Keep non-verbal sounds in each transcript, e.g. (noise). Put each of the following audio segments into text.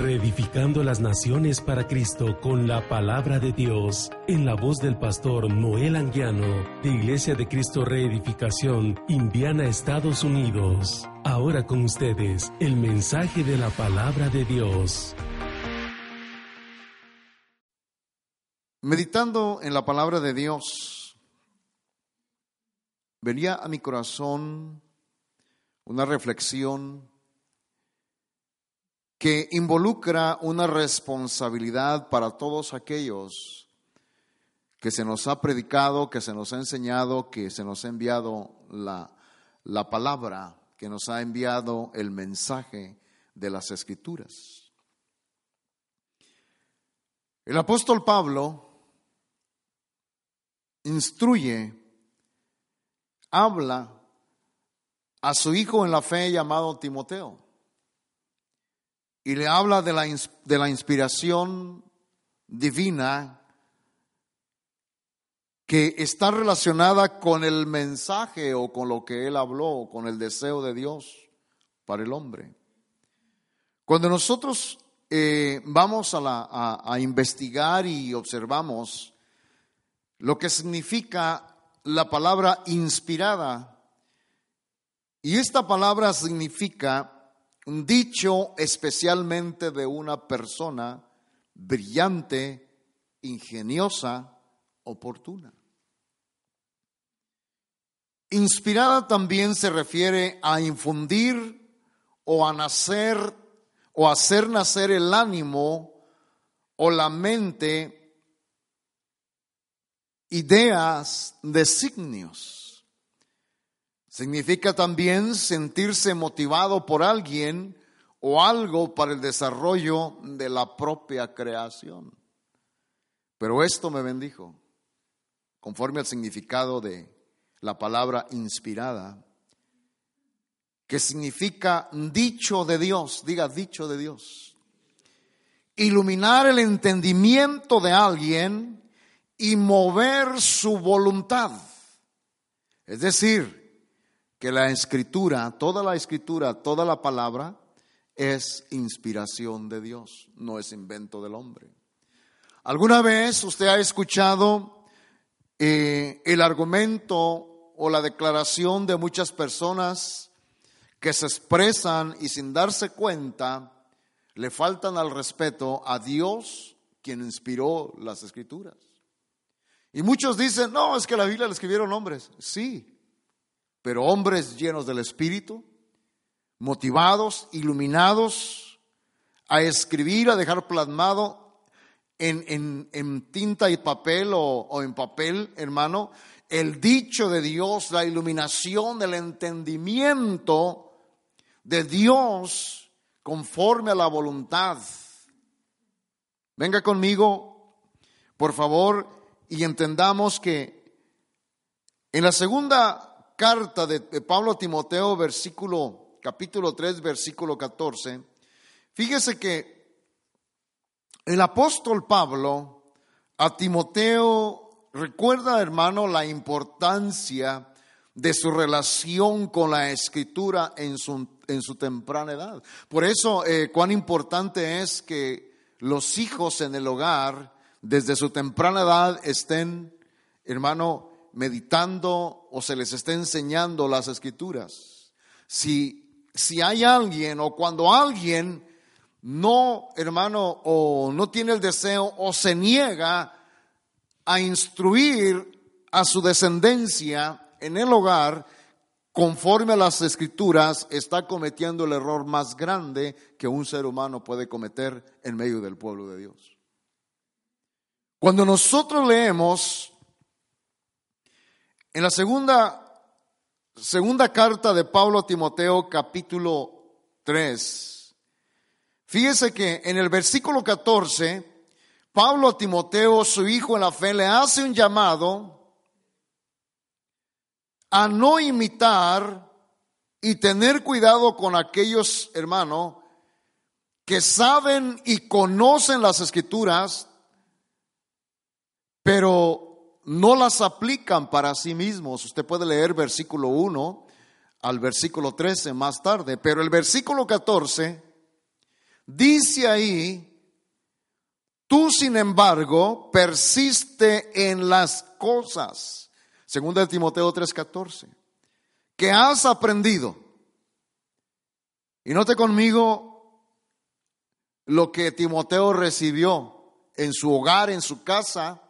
Reedificando las naciones para Cristo con la palabra de Dios, en la voz del pastor Noel Anguiano, de Iglesia de Cristo Reedificación, Indiana, Estados Unidos. Ahora con ustedes, el mensaje de la palabra de Dios. Meditando en la palabra de Dios, venía a mi corazón una reflexión que involucra una responsabilidad para todos aquellos que se nos ha predicado, que se nos ha enseñado, que se nos ha enviado la, la palabra, que nos ha enviado el mensaje de las escrituras. El apóstol Pablo instruye, habla a su hijo en la fe llamado Timoteo y le habla de la, de la inspiración divina que está relacionada con el mensaje o con lo que él habló, con el deseo de Dios para el hombre. Cuando nosotros eh, vamos a, la, a investigar y observamos lo que significa la palabra inspirada, y esta palabra significa dicho especialmente de una persona brillante, ingeniosa, oportuna. Inspirada también se refiere a infundir o a nacer o hacer nacer el ánimo o la mente, ideas, designios. Significa también sentirse motivado por alguien o algo para el desarrollo de la propia creación. Pero esto me bendijo, conforme al significado de la palabra inspirada, que significa dicho de Dios, diga dicho de Dios. Iluminar el entendimiento de alguien y mover su voluntad. Es decir, que la escritura, toda la escritura, toda la palabra es inspiración de Dios, no es invento del hombre. ¿Alguna vez usted ha escuchado eh, el argumento o la declaración de muchas personas que se expresan y sin darse cuenta le faltan al respeto a Dios quien inspiró las escrituras? Y muchos dicen, no, es que la Biblia la escribieron hombres. Sí, pero hombres llenos del Espíritu, motivados, iluminados, a escribir, a dejar plasmado en, en, tinta y papel o, o en papel, hermano, el dicho de Dios, la iluminación del entendimiento de Dios conforme a la voluntad. Venga conmigo, por favor, y entendamos que en la segunda carta de, Pablo a Timoteo, versículo, capítulo 3, versículo 14, fíjese que el apóstol Pablo a Timoteo recuerda, hermano, la importancia de su relación con la escritura en su, en su temprana edad. Por eso, eh, cuán importante es que los hijos en el hogar, desde su temprana edad, estén, hermano, meditando o se les está enseñando las escrituras. Si, si hay alguien o cuando alguien no, hermano, o no tiene el deseo o se niega a instruir a su descendencia en el hogar, conforme a las escrituras, está cometiendo el error más grande que un ser humano puede cometer en medio del pueblo de Dios. Cuando nosotros leemos en la segunda, segunda carta de Pablo a Timoteo, capítulo 3, Fíjese que en el versículo 14, Pablo a Timoteo, su hijo en la fe, le hace un llamado a no imitar y tener cuidado con aquellos, hermanos, que saben y conocen las escrituras, pero no las aplican para sí mismos. Usted puede leer versículo 1 al versículo 13 más tarde, pero el versículo 14 Dice ahí, tú sin embargo persiste en las cosas, segunda de Timoteo 3:14, que has aprendido. Y note conmigo lo que Timoteo recibió en su hogar, en su casa,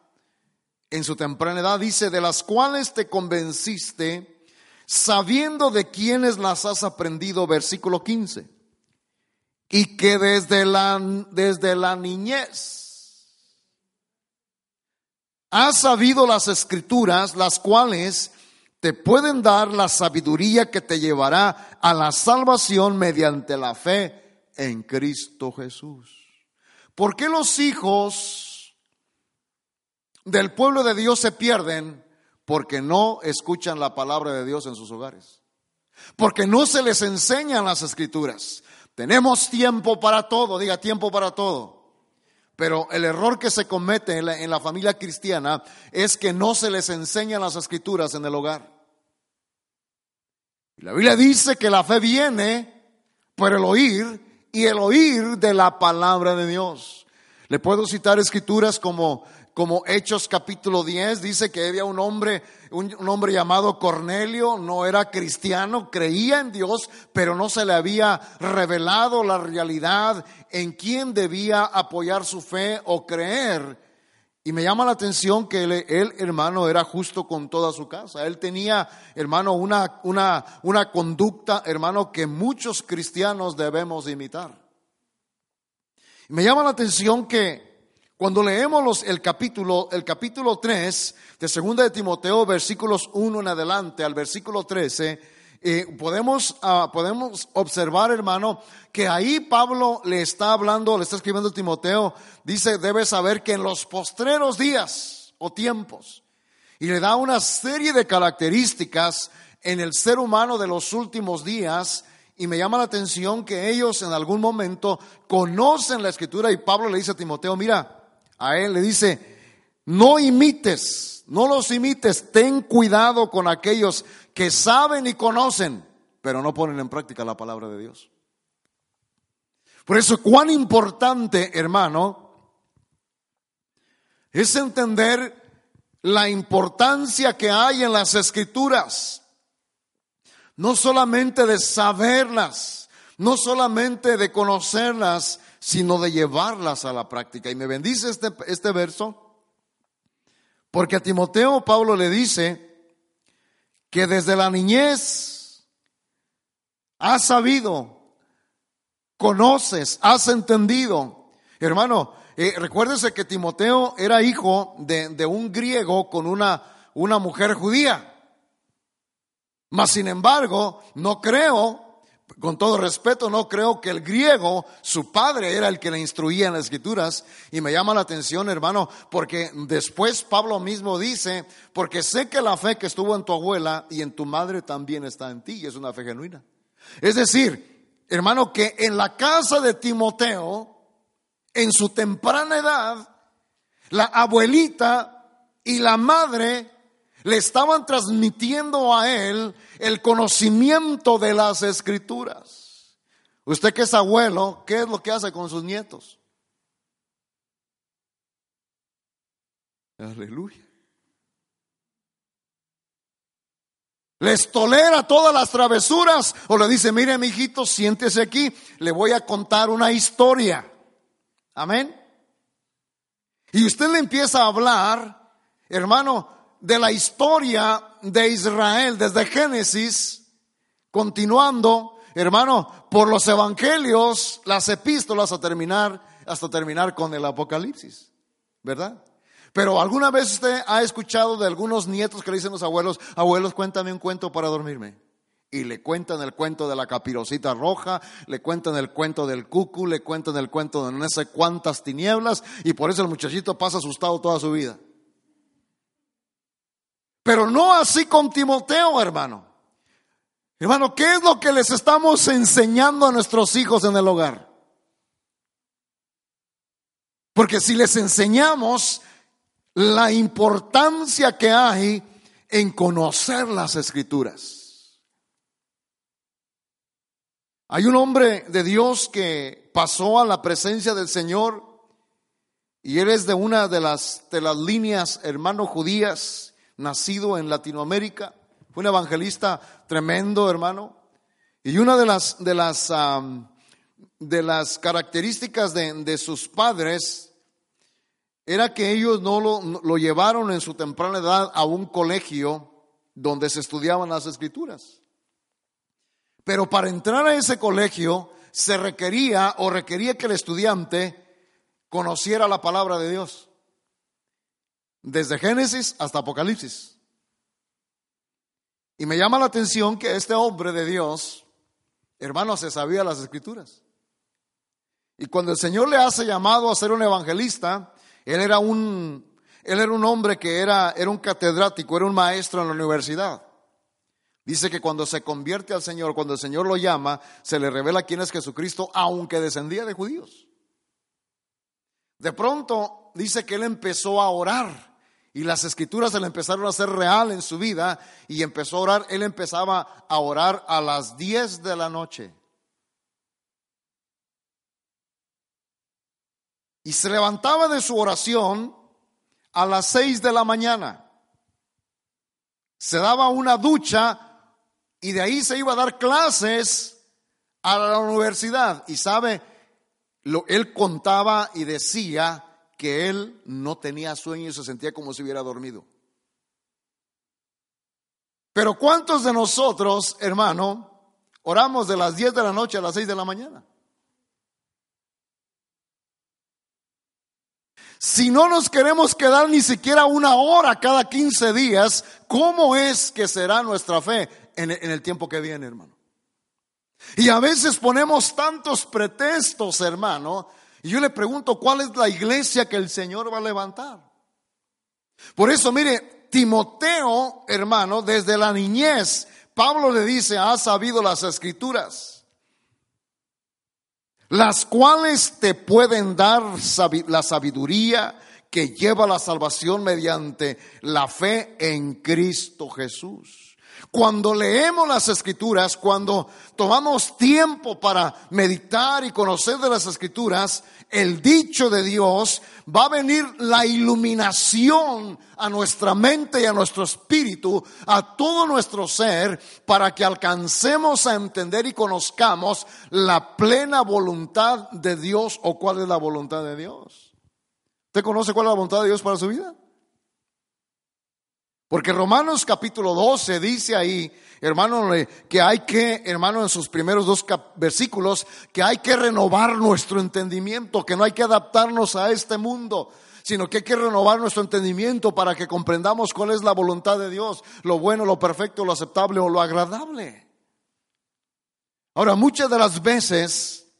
en su temprana edad, dice, de las cuales te convenciste, sabiendo de quiénes las has aprendido, versículo 15 y que desde la, desde la niñez has sabido las escrituras, las cuales te pueden dar la sabiduría que te llevará a la salvación mediante la fe en Cristo Jesús. ¿Por qué los hijos del pueblo de Dios se pierden? Porque no escuchan la palabra de Dios en sus hogares. Porque no se les enseñan las escrituras. Tenemos tiempo para todo, diga tiempo para todo. Pero el error que se comete en la, familia cristiana es que no se les enseñan las escrituras en el hogar. La Biblia dice que la fe viene por el oír y el oír de la palabra de Dios. Le puedo citar escrituras como como Hechos capítulo 10, dice que había un hombre, un, hombre llamado Cornelio, no era cristiano, creía en Dios, pero no se le había revelado la realidad en quién debía apoyar su fe o creer. Y me llama la atención que él, hermano, era justo con toda su casa. Él tenía, hermano, una, una, una conducta, hermano, que muchos cristianos debemos imitar. Me llama la atención que cuando leemos el capítulo, el capítulo 3 de 2 de Timoteo, versículos 1 en adelante al versículo 13, eh, podemos, ah, podemos observar, hermano, que ahí Pablo le está hablando, le está escribiendo a Timoteo, dice, debe saber que en los postreros días o tiempos, y le da una serie de características en el ser humano de los últimos días, y me llama la atención que ellos en algún momento conocen la escritura y Pablo le dice a Timoteo, mira, a él le dice, no imites, no los imites, ten cuidado con aquellos que saben y conocen, pero no ponen en práctica la palabra de Dios. Por eso, cuán importante, hermano, es entender la importancia que hay en las escrituras. No solamente de saberlas, no solamente de conocerlas, sino de llevarlas a la práctica. Y me bendice este, este verso, porque a Timoteo Pablo le dice que desde la niñez has sabido, conoces, has entendido. Hermano, eh, recuérdese que Timoteo era hijo de, de un griego con una, una mujer judía. Mas sin embargo, no creo con todo respeto, no creo que el griego, su padre era el que le instruía en las escrituras. Y me llama la atención, hermano, porque después Pablo mismo dice, porque sé que la fe que estuvo en tu abuela y en tu madre también está en ti, y es una fe genuina. Es decir, hermano, que en la casa de Timoteo, en su temprana edad, la abuelita y la madre le estaban transmitiendo a él el conocimiento de las escrituras. Usted que es abuelo, ¿qué es lo que hace con sus nietos? Aleluya. Les tolera todas las travesuras o le dice, mire mi hijito, siéntese aquí, le voy a contar una historia. Amén. Y usted le empieza a hablar, hermano, de la historia de Israel desde Génesis, continuando, hermano, por los evangelios, las epístolas a terminar, hasta terminar con el Apocalipsis, ¿verdad? Pero alguna vez usted ha escuchado de algunos nietos que le dicen los abuelos, abuelos, cuéntame un cuento para dormirme. Y le cuentan el cuento de la capirosita roja, le cuentan el cuento del cucu, le cuentan el cuento de no sé cuántas tinieblas, y por eso el muchachito pasa asustado toda su vida. Pero no así con Timoteo, hermano. Hermano, ¿qué es lo que les estamos enseñando a nuestros hijos en el hogar? Porque si les enseñamos la importancia que hay en conocer las escrituras. Hay un hombre de Dios que pasó a la presencia del Señor y él es de una de las, de las líneas hermano judías, nacido en Latinoamérica. Fue un evangelista tremendo, hermano. Y una de las, de las, de las características de, de sus padres era que ellos no lo, lo llevaron en su temprana edad a un colegio donde se estudiaban las escrituras. Pero para entrar a ese colegio se requería o requería que el estudiante conociera la palabra de Dios. Desde Génesis hasta Apocalipsis. Y me llama la atención que este hombre de Dios, hermano, se sabía las escrituras. Y cuando el Señor le hace llamado a ser un evangelista, él era un, él era un hombre que era, era un catedrático, era un maestro en la universidad. Dice que cuando se convierte al Señor, cuando el Señor lo llama, se le revela quién es Jesucristo, aunque descendía de judíos. De pronto dice que él empezó a orar y las escrituras se le empezaron a hacer real en su vida y empezó a orar. Él empezaba a orar a las 10 de la noche. y se levantaba de su oración a las seis de la mañana. Se daba una ducha y de ahí se iba a dar clases a la universidad. Y sabe, lo, él contaba y decía que él no tenía sueño y se sentía como si hubiera dormido. Pero ¿cuántos de nosotros, hermano, oramos de las 10 de la noche a las 6 de la mañana? Si no nos queremos quedar ni siquiera una hora cada 15 días, ¿cómo es que será nuestra fe en el tiempo que viene, hermano? Y a veces ponemos tantos pretextos, hermano, y yo le pregunto, ¿cuál es la iglesia que el Señor va a levantar? Por eso, mire, Timoteo, hermano, desde la niñez, Pablo le dice, ha sabido las escrituras las cuales te pueden dar la sabiduría que lleva la salvación mediante la fe en Cristo Jesús. Cuando leemos las escrituras, cuando tomamos tiempo para meditar y conocer de las escrituras, el dicho de Dios, va a venir la iluminación a nuestra mente y a nuestro espíritu, a todo nuestro ser, para que alcancemos a entender y conozcamos la plena voluntad de Dios o cuál es la voluntad de Dios. ¿Usted conoce cuál es la voluntad de Dios para su vida? Porque Romanos capítulo 12 dice ahí, hermano, que hay que, hermano, en sus primeros dos versículos, que hay que renovar nuestro entendimiento, que no hay que adaptarnos a este mundo, sino que hay que renovar nuestro entendimiento para que comprendamos cuál es la voluntad de Dios, lo bueno, lo perfecto, lo aceptable o lo agradable. Ahora, muchas de las veces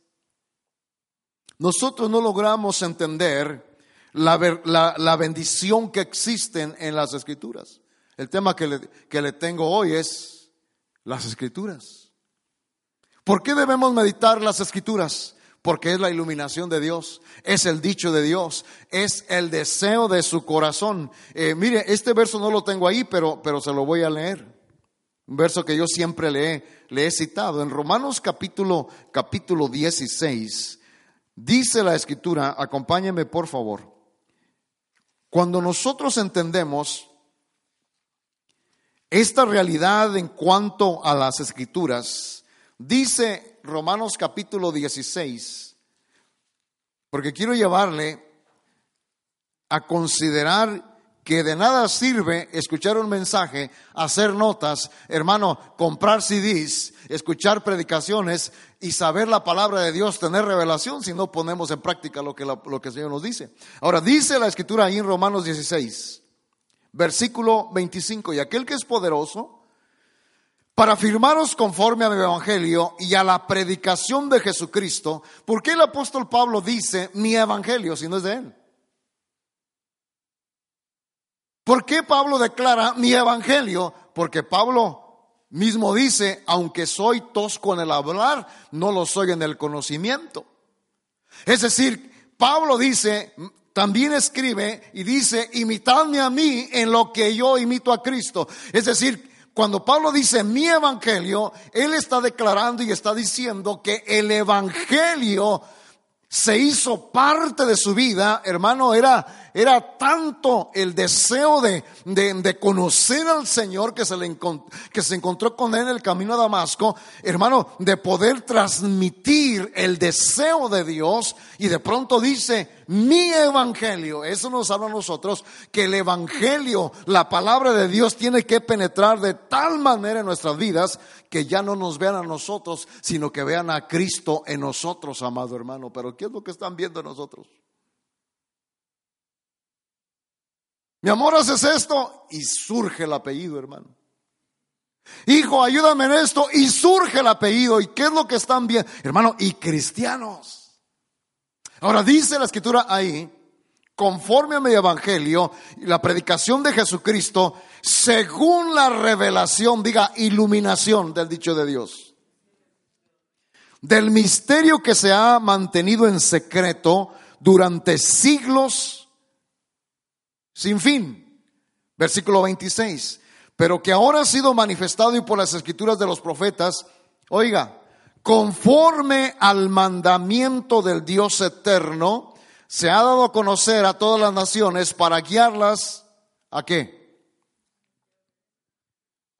nosotros no logramos entender la, la, bendición que existen en las escrituras. El tema que le, que le tengo hoy es las escrituras. ¿Por qué debemos meditar las escrituras? Porque es la iluminación de Dios, es el dicho de Dios, es el deseo de su corazón. Eh, mire, este verso no lo tengo ahí, pero, pero se lo voy a leer. Un verso que yo siempre le he, le he citado. En Romanos capítulo, capítulo 16, dice la escritura, acompáñeme por favor. Cuando nosotros entendemos esta realidad en cuanto a las escrituras, dice Romanos capítulo 16, porque quiero llevarle a considerar que de nada sirve escuchar un mensaje, hacer notas, hermano, comprar CDs, escuchar predicaciones y saber la palabra de Dios, tener revelación, si no ponemos en práctica lo que, lo que el Señor nos dice. Ahora, dice la escritura ahí en Romanos 16, versículo 25, y aquel que es poderoso para afirmaros conforme a mi evangelio y a la predicación de Jesucristo, ¿por qué el apóstol Pablo dice mi evangelio si no es de él? ¿Por qué Pablo declara mi evangelio? Porque Pablo mismo dice, aunque soy tosco en el hablar, no lo soy en el conocimiento. Es decir, Pablo dice, también escribe y dice, imitadme a mí en lo que yo imito a Cristo. Es decir, cuando Pablo dice mi evangelio, él está declarando y está diciendo que el evangelio se hizo parte de su vida, hermano, era, era tanto el deseo de, de, conocer al Señor que se, le que se encontró con él en el camino a Damasco, hermano, de poder transmitir el deseo de Dios y de pronto dice, mi evangelio, eso nos habla a nosotros, que el evangelio, la palabra de Dios tiene que penetrar de tal manera en nuestras vidas que ya no nos vean a nosotros, sino que vean a Cristo en nosotros, amado hermano. Pero ¿qué es lo que están viendo en nosotros? Mi amor, haces esto y surge el apellido, hermano. Hijo, ayúdame en esto y surge el apellido. ¿Y qué es lo que están viendo? Hermano, y cristianos. Ahora dice la escritura ahí, conforme a mi evangelio y la predicación de Jesucristo, según la revelación, diga iluminación del dicho de Dios, del misterio que se ha mantenido en secreto durante siglos sin fin. Versículo 26. Pero que ahora ha sido manifestado y por las escrituras de los profetas, oiga, conforme al mandamiento del Dios eterno, se ha dado a conocer a todas las naciones para guiarlas a qué?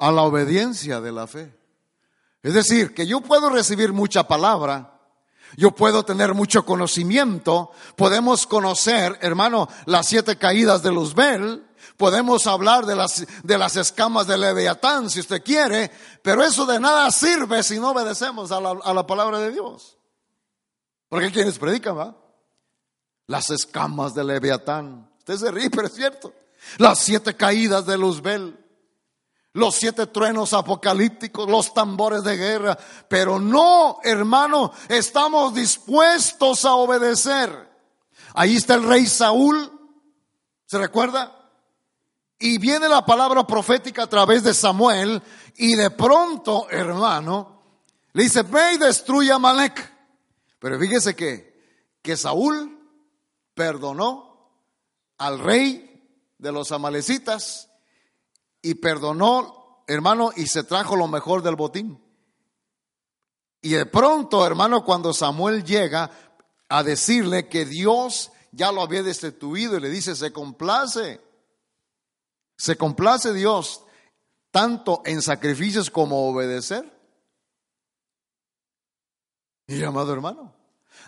A la obediencia de la fe. Es decir, que yo puedo recibir mucha palabra, yo puedo tener mucho conocimiento, podemos conocer, hermano, las siete caídas de Luzbel, podemos hablar de las, de las escamas de Leviatán si usted quiere, pero eso de nada sirve si no obedecemos a la, a la palabra de Dios. Porque quienes predican, va? Las escamas de Leviatán. Usted se ríe, pero es cierto. Las siete caídas de Luzbel los siete truenos apocalípticos, los tambores de guerra, pero no, hermano, estamos dispuestos a obedecer. Ahí está el rey Saúl, ¿se recuerda? Y viene la palabra profética a través de Samuel y de pronto, hermano, le dice, ve y destruye a Malek. Pero fíjese que, que Saúl perdonó al rey de los amalecitas y perdonó, hermano, y se trajo lo mejor del botín. Y de pronto, hermano, cuando Samuel llega a decirle que Dios ya lo había destituido y le dice, se complace, se complace Dios tanto en sacrificios como obedecer. Y amado hermano.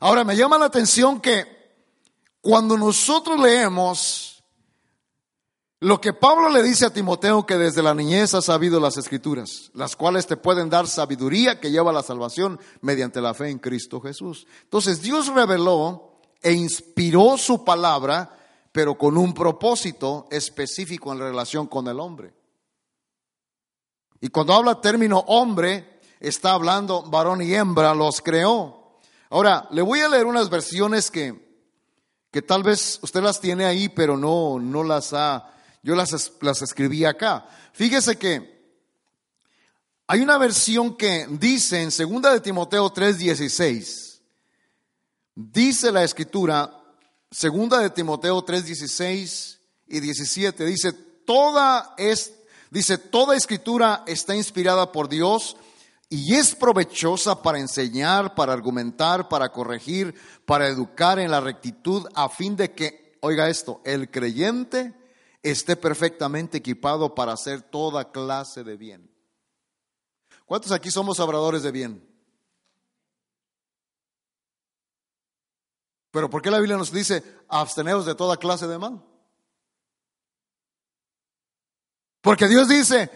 Ahora me llama la atención que cuando nosotros leemos lo que Pablo le dice a Timoteo que desde la niñez ha sabido las escrituras, las cuales te pueden dar sabiduría que lleva a la salvación mediante la fe en Cristo Jesús. Entonces Dios reveló e inspiró su palabra, pero con un propósito específico en relación con el hombre. Y cuando habla término hombre, está hablando varón y hembra, los creó. Ahora, le voy a leer unas versiones que, que tal vez usted las tiene ahí, pero no, no las ha yo las, las escribí acá. Fíjese que hay una versión que dice en 2 de Timoteo 3:16. Dice la escritura, 2 de Timoteo 3:16 y 17, dice, toda es dice, toda escritura está inspirada por Dios y es provechosa para enseñar, para argumentar, para corregir, para educar en la rectitud a fin de que, oiga esto, el creyente esté perfectamente equipado para hacer toda clase de bien. ¿Cuántos aquí somos obradores de bien? Pero ¿por qué la Biblia nos dice absteneos de toda clase de mal? Porque Dios dice,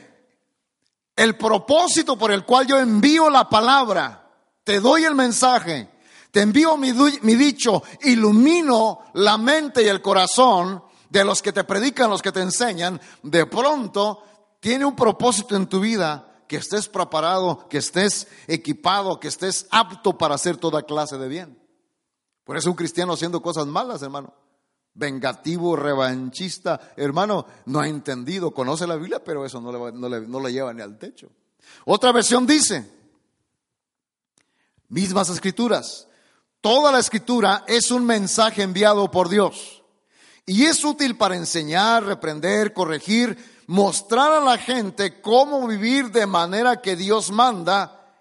el propósito por el cual yo envío la palabra, te doy el mensaje, te envío mi, mi dicho, ilumino la mente y el corazón de los que te predican, los que te enseñan, de pronto tiene un propósito en tu vida que estés preparado, que estés equipado, que estés apto para hacer toda clase de bien. Por eso un cristiano haciendo cosas malas, hermano. Vengativo, revanchista, hermano, no ha entendido, conoce la Biblia, pero eso no le, no le, no le lleva ni al techo. Otra versión dice, mismas escrituras, toda la escritura es un mensaje enviado por Dios y es útil para enseñar, reprender, corregir, mostrar a la gente cómo vivir de manera que Dios manda.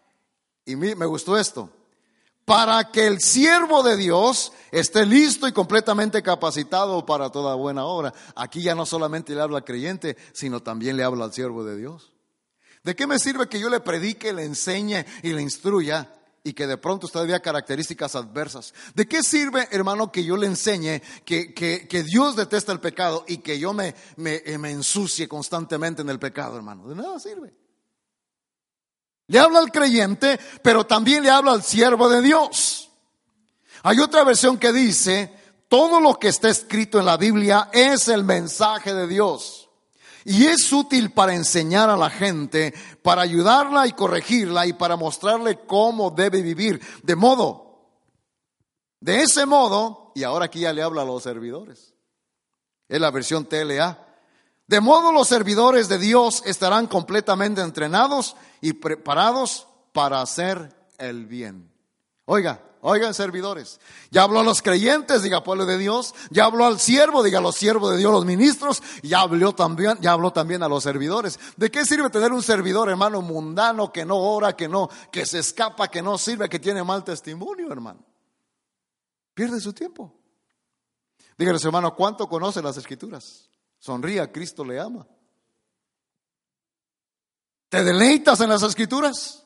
Y me gustó esto. Para que el siervo de Dios esté listo y completamente capacitado para toda buena obra. Aquí ya no solamente le habla al creyente, sino también le habla al siervo de Dios. ¿De qué me sirve que yo le predique, le enseñe y le instruya y que de pronto usted vea características adversas. ¿De qué sirve, hermano, que yo le enseñe que, que, Dios detesta el pecado y que yo me, me, eh, me ensucie constantemente en el pecado, hermano? De nada sirve. Le habla al creyente, pero también le habla al siervo de Dios. Hay otra versión que dice, todo lo que está escrito en la Biblia es el mensaje de Dios. Y es útil para enseñar a la gente, para ayudarla y corregirla y para mostrarle cómo debe vivir. De modo, de ese modo, y ahora aquí ya le habla a los servidores. Es la versión TLA. De modo los servidores de Dios estarán completamente entrenados y preparados para hacer el bien. Oiga, Oigan, servidores, ya habló a los creyentes, diga pueblo de Dios, ya habló al siervo, diga los siervos de Dios, los ministros, ya habló también, ya habló también a los servidores. ¿De qué sirve tener un servidor, hermano, mundano, que no ora, que no, que se escapa, que no sirve, que tiene mal testimonio, hermano? Pierde su tiempo. Dígale, hermano, ¿cuánto conoce las escrituras? Sonría, Cristo le ama. ¿Te deleitas en las escrituras?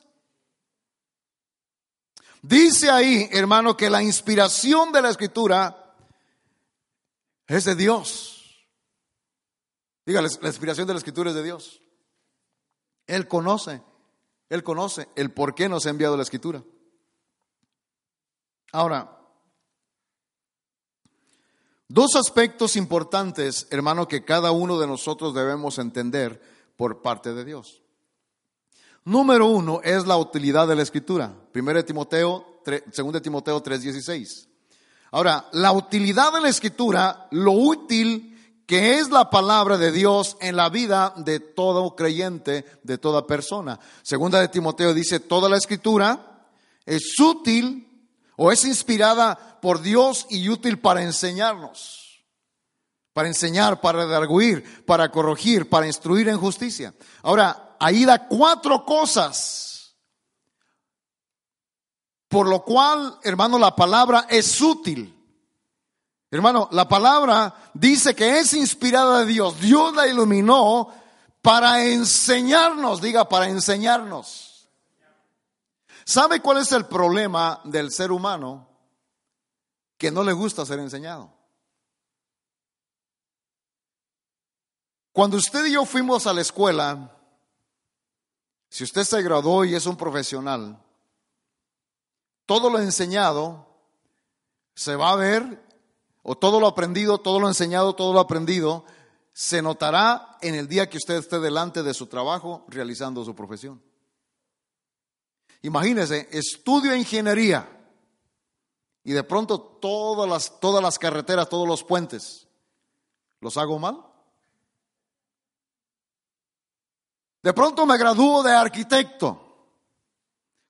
Dice ahí, hermano, que la inspiración de la escritura es de Dios. Dígale, la inspiración de la escritura es de Dios. Él conoce, Él conoce el por qué nos ha enviado la escritura. Ahora, dos aspectos importantes, hermano, que cada uno de nosotros debemos entender por parte de Dios. Número uno es la utilidad de la escritura. Primero Timoteo, segundo Timoteo 3:16. Ahora, la utilidad de la escritura, lo útil que es la palabra de Dios en la vida de todo creyente, de toda persona. Segunda de Timoteo dice, toda la escritura es útil o es inspirada por Dios y útil para enseñarnos, para enseñar, para redarguir, para corregir, para instruir en justicia. Ahora, ahí da cuatro cosas. Por lo cual, hermano, la palabra es útil. Hermano, la palabra dice que es inspirada de Dios. Dios la iluminó para enseñarnos, diga, para enseñarnos. ¿Sabe cuál es el problema del ser humano? Que no le gusta ser enseñado. Cuando usted y yo fuimos a la escuela, si usted se graduó y es un profesional, todo lo enseñado se va a ver, o todo lo aprendido, todo lo enseñado, todo lo aprendido, se notará en el día que usted esté delante de su trabajo realizando su profesión. Imagínese, estudio ingeniería y de pronto todas las, todas las carreteras, todos los puentes, ¿los hago mal? De pronto me gradúo de arquitecto.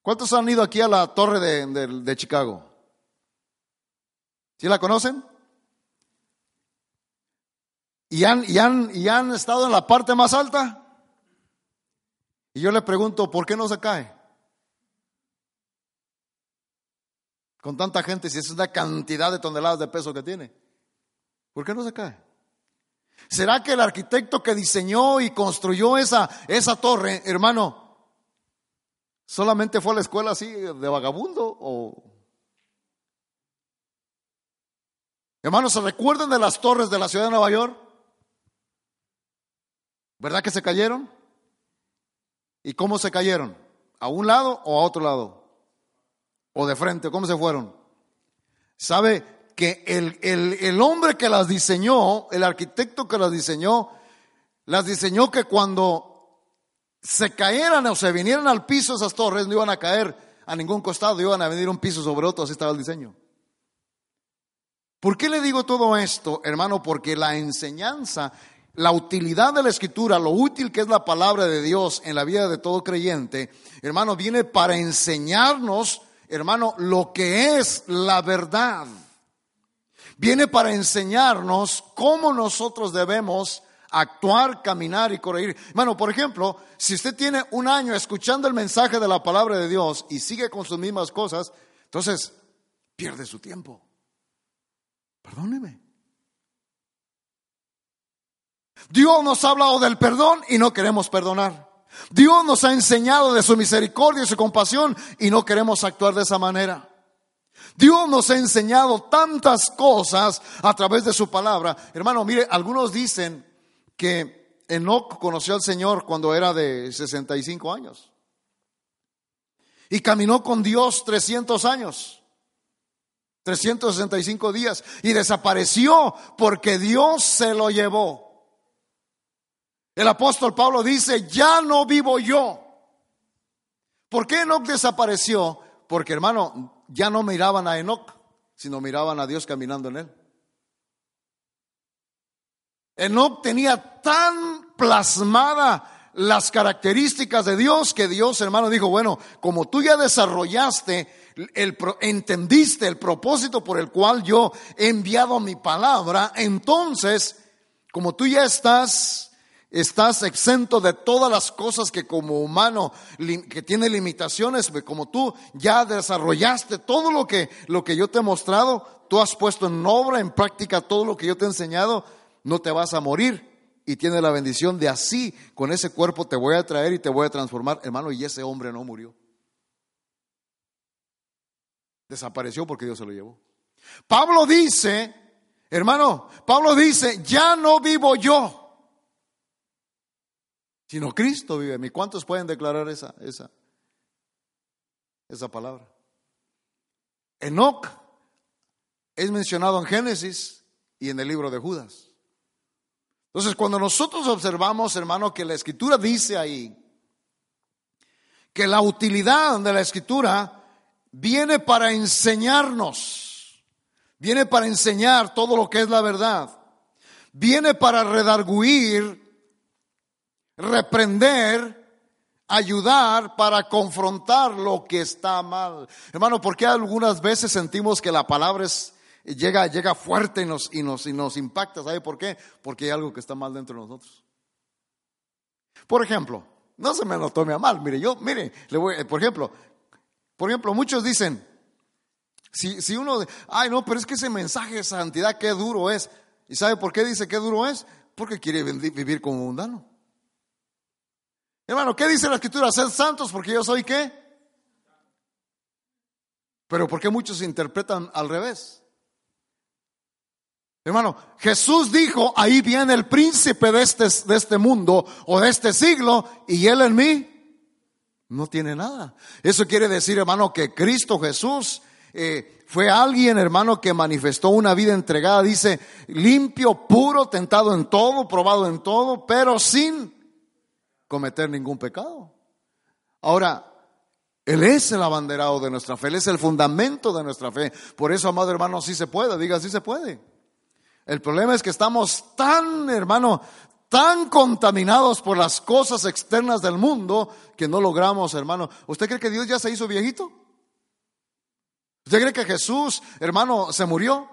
¿Cuántos han ido aquí a la torre de, Chicago? ¿Sí la conocen? ¿Y han, y, han, ¿Y han estado en la parte más alta? Y yo le pregunto, ¿por qué no se cae? Con tanta gente, si es una cantidad de toneladas de peso que tiene. ¿Por qué no se cae? ¿Será que el arquitecto que diseñó y construyó esa, esa torre, hermano, solamente fue a la escuela así de vagabundo? O... Hermanos, ¿se recuerdan de las torres de la ciudad de Nueva York? ¿Verdad que se cayeron? ¿Y cómo se cayeron? ¿A un lado o a otro lado? ¿O de frente? ¿Cómo se fueron? ¿Sabe? Que el, el, hombre que las diseñó, el arquitecto que las diseñó, las diseñó que cuando se cayeran o se vinieran al piso esas torres, no iban a caer a ningún costado, iban a venir un piso sobre otro, así estaba el diseño. ¿Por qué le digo todo esto, hermano? Porque la enseñanza, la utilidad de la escritura, lo útil que es la palabra de Dios en la vida de todo creyente, hermano, viene para enseñarnos, hermano, lo que es la verdad. Viene para enseñarnos cómo nosotros debemos actuar, caminar y corregir. Hermano, por ejemplo, si usted tiene un año escuchando el mensaje de la palabra de Dios y sigue con sus mismas cosas, entonces pierde su tiempo. Perdóneme. Dios nos ha hablado del perdón y no queremos perdonar. Dios nos ha enseñado de su misericordia y su compasión y no queremos actuar de esa manera. Dios nos ha enseñado tantas cosas a través de su palabra. Hermano, mire, algunos dicen que Enoch conoció al Señor cuando era de 65 años. Y caminó con Dios 300 años. 365 días. Y desapareció porque Dios se lo llevó. El apóstol Pablo dice, ya no vivo yo. ¿Por qué Enoch desapareció? Porque hermano, ya no miraban a Enoch, sino miraban a Dios caminando en él. Enoch tenía tan plasmada las características de Dios que Dios, hermano, dijo, bueno, como tú ya desarrollaste, el, entendiste el propósito por el cual yo he enviado mi palabra, entonces, como tú ya estás Estás exento de todas las cosas que como humano que tiene limitaciones, como tú ya desarrollaste todo lo que lo que yo te he mostrado, tú has puesto en obra, en práctica todo lo que yo te he enseñado, no te vas a morir y tienes la bendición de así con ese cuerpo te voy a traer y te voy a transformar, hermano, y ese hombre no murió. Desapareció porque Dios se lo llevó. Pablo dice, hermano, Pablo dice, ya no vivo yo sino Cristo vive en mí. ¿Cuántos pueden declarar esa, esa, esa palabra? Enoch es mencionado en Génesis y en el libro de Judas. Entonces, cuando nosotros observamos, hermano, que la escritura dice ahí que la utilidad de la escritura viene para enseñarnos, viene para enseñar todo lo que es la verdad, viene para redarguir reprender, ayudar para confrontar lo que está mal. Hermano, porque algunas veces sentimos que la palabra es, llega, llega fuerte y nos, y, nos, y nos impacta? ¿Sabe por qué? Porque hay algo que está mal dentro de nosotros. Por ejemplo, no se me lo tome a mal, mire, yo, mire, le voy, por ejemplo, por ejemplo, muchos dicen, si, si uno, ay no, pero es que ese mensaje de santidad, qué duro es. ¿Y sabe por qué dice qué duro es? Porque quiere vivir como mundano. Hermano, ¿qué dice la escritura? Sed santos porque yo soy qué. Pero ¿por qué muchos interpretan al revés? Hermano, Jesús dijo, ahí viene el príncipe de este, de este mundo o de este siglo y él en mí no tiene nada. Eso quiere decir, hermano, que Cristo Jesús eh, fue alguien, hermano, que manifestó una vida entregada, dice, limpio, puro, tentado en todo, probado en todo, pero sin cometer ningún pecado. Ahora, Él es el abanderado de nuestra fe, Él es el fundamento de nuestra fe. Por eso, amado hermano, sí se puede, diga, sí se puede. El problema es que estamos tan, hermano, tan contaminados por las cosas externas del mundo que no logramos, hermano. ¿Usted cree que Dios ya se hizo viejito? ¿Usted cree que Jesús, hermano, se murió?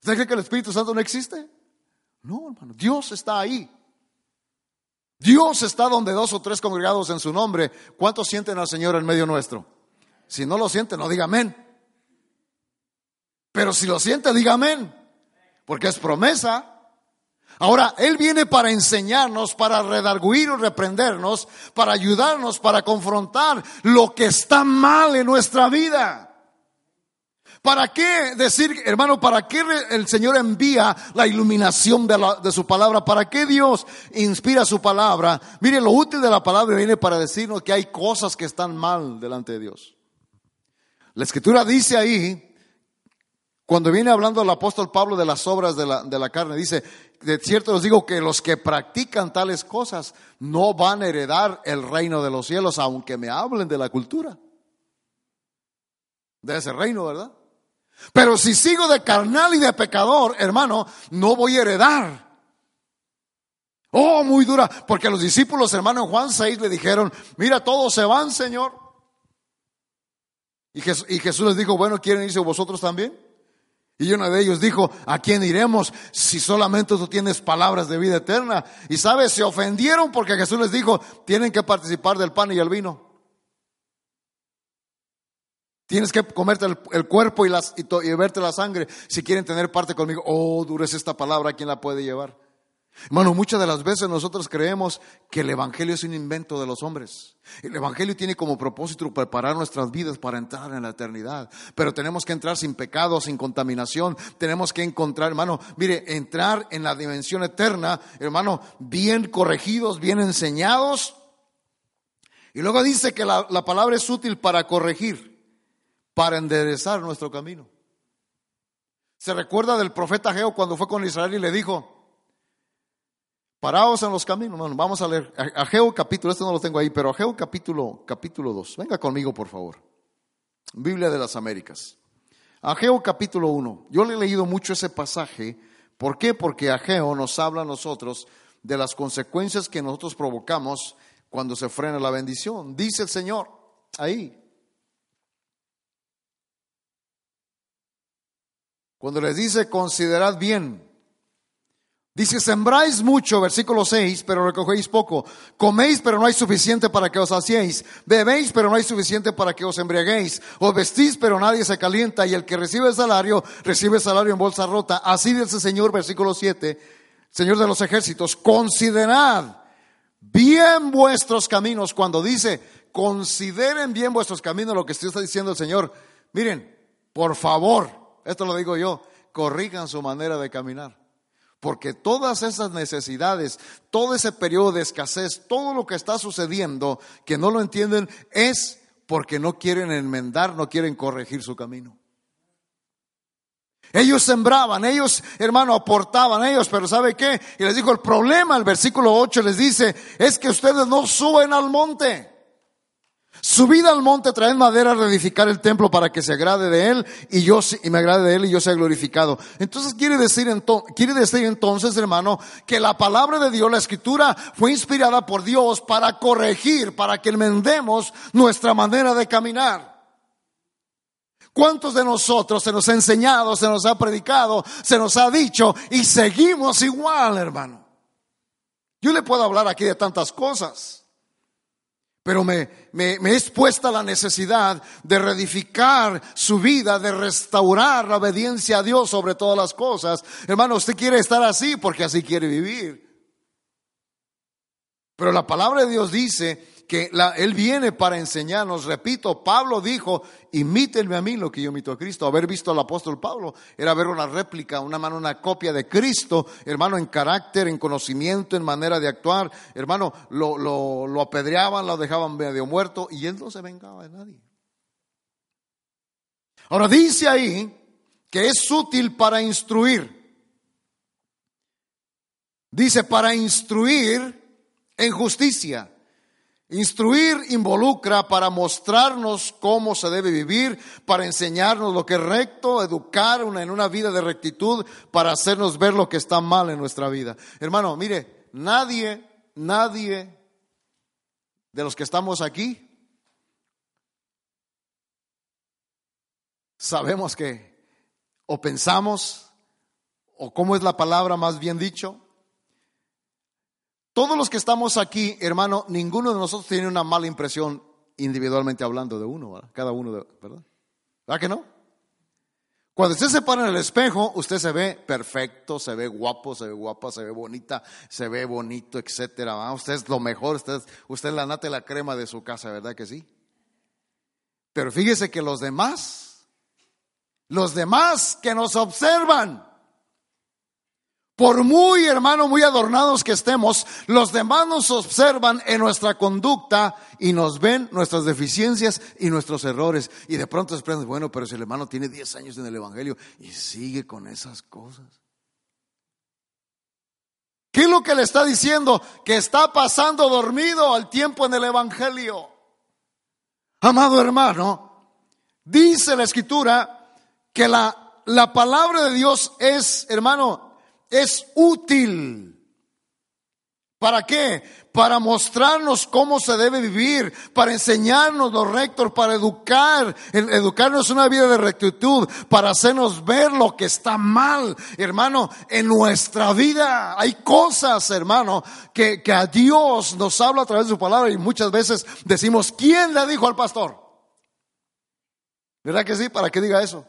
¿Usted cree que el Espíritu Santo no existe? No, hermano, Dios está ahí. Dios está donde dos o tres congregados en su nombre. ¿Cuántos sienten al Señor en medio nuestro? Si no lo sienten, no diga amén. Pero si lo siente, diga amén. Porque es promesa. Ahora, Él viene para enseñarnos, para redarguir o reprendernos, para ayudarnos, para confrontar lo que está mal en nuestra vida. ¿Para qué decir, hermano, para qué el Señor envía la iluminación de, su palabra? ¿Para qué Dios inspira su palabra? Mire, lo útil de la palabra viene para decirnos que hay cosas que están mal delante de Dios. La escritura dice ahí, Cuando viene hablando el apóstol Pablo de las obras de la, de la carne, dice, de cierto os digo que los que practican tales cosas no van a heredar el reino de los cielos, aunque me hablen de la cultura. De ese reino, ¿verdad? Pero si sigo de carnal y de pecador, hermano, no voy a heredar. Oh, muy dura, porque los discípulos, hermano, en Juan 6 le dijeron, mira, todos se van, Señor. Y Jesús, y Jesús les dijo, bueno, ¿quieren irse vosotros también? Y uno de ellos dijo, ¿a quién iremos si solamente tú tienes palabras de vida eterna? Y sabes, se ofendieron porque Jesús les dijo, tienen que participar del pan y el vino. Tienes que comerte el, cuerpo y, las, y, verte la sangre si quieren tener parte conmigo. Oh, dura es esta palabra, ¿quién la puede llevar? Hermano, muchas de las veces nosotros creemos que el Evangelio es un invento de los hombres. El Evangelio tiene como propósito preparar nuestras vidas para entrar en la eternidad. Pero tenemos que entrar sin pecado, sin contaminación. Tenemos que encontrar, hermano, mire, entrar en la dimensión eterna, hermano, bien corregidos, bien enseñados. Y luego dice que la palabra es útil para corregir, para enderezar nuestro camino. Se recuerda del profeta Geo cuando fue con Israel y le dijo, Paraos en los caminos. vamos a leer. Ageo capítulo, este no lo tengo ahí, pero Ageo capítulo, capítulo 2. Venga conmigo, por favor. Biblia de las Américas. Ageo capítulo 1. Yo le he leído mucho ese pasaje. ¿Por qué? Porque Ageo nos habla a nosotros de las consecuencias que nosotros provocamos cuando se frena la bendición. Dice el Señor ahí. Cuando les dice, considerad bien Dice, sembráis mucho, versículo 6, pero recogéis poco. Coméis, pero no hay suficiente para que os hacéis. Bebéis, pero no hay suficiente para que os embriaguéis. Os vestís, pero nadie se calienta. Y el que recibe el salario, recibe el salario en bolsa rota. Así dice el Señor, versículo 7, Señor de los ejércitos, considerad bien vuestros caminos. Cuando dice, consideren bien vuestros caminos, lo que está diciendo el Señor. Miren, por favor, esto lo digo yo, corrijan su manera de caminar. Porque todas esas necesidades, todo ese periodo de escasez, todo lo que está sucediendo, que no lo entienden, es porque no quieren enmendar, no quieren corregir su camino. Ellos sembraban, ellos, hermano, aportaban ellos, pero ¿sabe qué? Y les dijo, el problema, el versículo 8 les dice, es que ustedes no suben al monte. Subida al monte, traed madera reedificar el templo para que se agrade de él y yo y me agrade de él y yo sea glorificado. Entonces quiere decir, quiere decir entonces, hermano, que la palabra de Dios, la escritura, fue inspirada por Dios para corregir, para que enmendemos nuestra manera de caminar. ¿Cuántos de nosotros se nos ha enseñado, se nos ha predicado, se nos ha dicho y seguimos igual, hermano? Yo le puedo hablar aquí de tantas cosas pero me, me, me, es puesta la necesidad de reedificar su vida, de restaurar la obediencia a Dios sobre todas las cosas. Hermano, usted quiere estar así porque así quiere vivir. Pero la palabra de Dios dice que Él viene para enseñarnos. Repito, Pablo dijo, imítenme a mí lo que yo imito a Cristo. Haber visto al apóstol Pablo era ver una réplica, una mano, una copia de Cristo, hermano, en carácter, en conocimiento, en manera de actuar. Hermano, lo, lo apedreaban, lo dejaban medio muerto y él no se vengaba de nadie. Ahora dice ahí que es útil para instruir. Dice, para instruir en justicia Instruir involucra para mostrarnos cómo se debe vivir, para enseñarnos lo que es recto, educar en una vida de rectitud, para hacernos ver lo que está mal en nuestra vida. Hermano, mire, nadie, nadie de los que estamos aquí sabemos que o pensamos, o cómo es la palabra más bien dicho, todos los que estamos aquí, hermano, ninguno de nosotros tiene una mala impresión individualmente hablando de uno, cada uno, de, ¿verdad? ¿Verdad que no? Cuando usted se para en el espejo, usted se ve perfecto, se ve guapo, se ve guapa, se ve bonita, se ve bonito, etcétera. Usted es lo mejor, usted, usted es la nata y la crema de su casa, ¿verdad que sí? Pero fíjese que los demás, los demás que nos observan, Por muy hermano, muy adornados que estemos, los demás nos observan en nuestra conducta y nos ven nuestras deficiencias y nuestros errores. Y de pronto preguntan, bueno, pero si el hermano tiene 10 años en el Evangelio y sigue con esas cosas. ¿Qué es lo que le está diciendo? Que está pasando dormido al tiempo en el Evangelio. Amado hermano, dice la escritura que la, la palabra de Dios es, hermano, es útil. ¿Para qué? Para mostrarnos cómo se debe vivir, para enseñarnos lo recto, para educar, educarnos una vida de rectitud, para hacernos ver lo que está mal, hermano, en nuestra vida. Hay cosas, hermano, que, que a Dios nos habla a través de su palabra y muchas veces decimos, ¿quién le dijo al pastor? ¿Verdad que sí? ¿Para qué diga eso?